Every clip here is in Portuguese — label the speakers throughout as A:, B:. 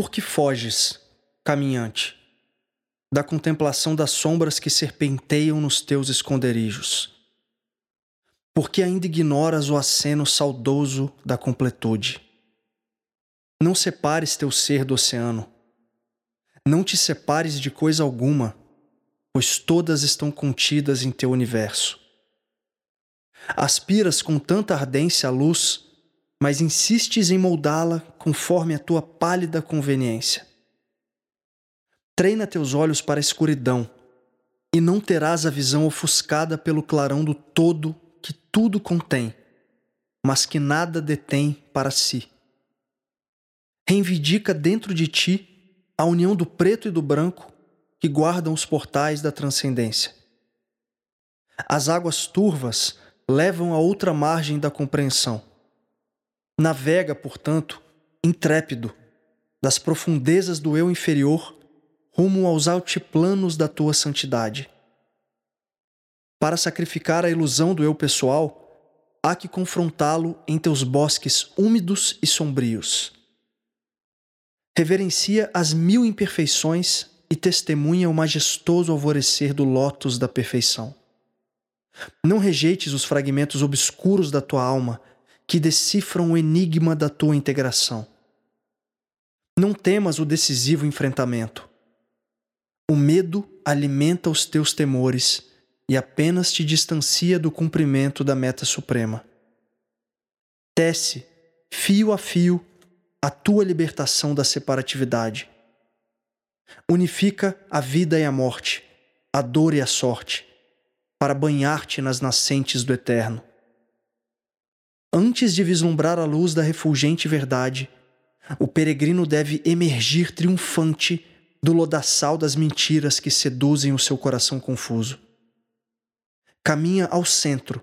A: Por que foges, caminhante, da contemplação das sombras que serpenteiam nos teus esconderijos? Por que ainda ignoras o aceno saudoso da completude? Não separes teu ser do oceano. Não te separes de coisa alguma, pois todas estão contidas em teu universo. Aspiras com tanta ardência a luz, mas insistes em moldá-la conforme a tua pálida conveniência. Treina teus olhos para a escuridão, e não terás a visão ofuscada pelo clarão do todo que tudo contém, mas que nada detém para si reivindica dentro de ti a união do preto e do branco que guardam os portais da transcendência. As águas turvas levam a outra margem da compreensão. Navega, portanto, intrépido, das profundezas do eu inferior rumo aos altiplanos da tua santidade. Para sacrificar a ilusão do eu pessoal, há que confrontá-lo em teus bosques úmidos e sombrios reverencia as mil imperfeições e testemunha o majestoso alvorecer do lótus da perfeição. Não rejeites os fragmentos obscuros da tua alma que decifram o enigma da tua integração. Não temas o decisivo enfrentamento. O medo alimenta os teus temores e apenas te distancia do cumprimento da meta suprema. Tece, fio a fio, a tua libertação da separatividade. Unifica a vida e a morte, a dor e a sorte, para banhar-te nas nascentes do eterno. Antes de vislumbrar a luz da refulgente verdade, o peregrino deve emergir triunfante do lodaçal das mentiras que seduzem o seu coração confuso. Caminha ao centro,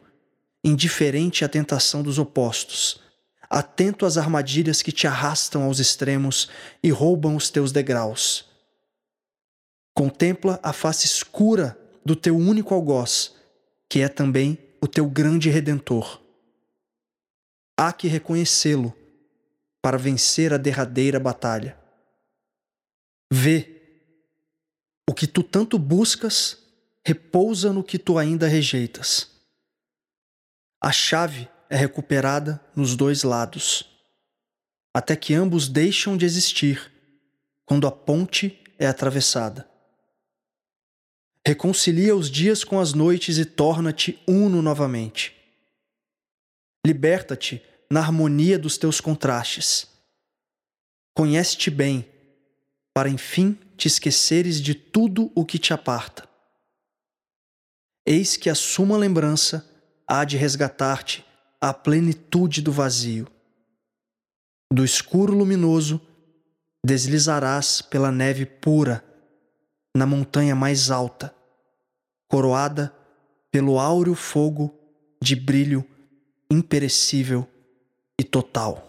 A: indiferente à tentação dos opostos atento às armadilhas que te arrastam aos extremos e roubam os teus degraus. Contempla a face escura do teu único algoz, que é também o teu grande redentor. Há que reconhecê-lo para vencer a derradeira batalha. Vê, o que tu tanto buscas repousa no que tu ainda rejeitas. A chave é recuperada nos dois lados, até que ambos deixam de existir quando a ponte é atravessada. Reconcilia os dias com as noites e torna-te uno novamente. Liberta-te na harmonia dos teus contrastes. Conhece-te bem, para enfim te esqueceres de tudo o que te aparta. Eis que a suma lembrança há de resgatar-te a plenitude do vazio. Do escuro luminoso, deslizarás pela neve pura, na montanha mais alta, coroada pelo áureo fogo de brilho imperecível e total.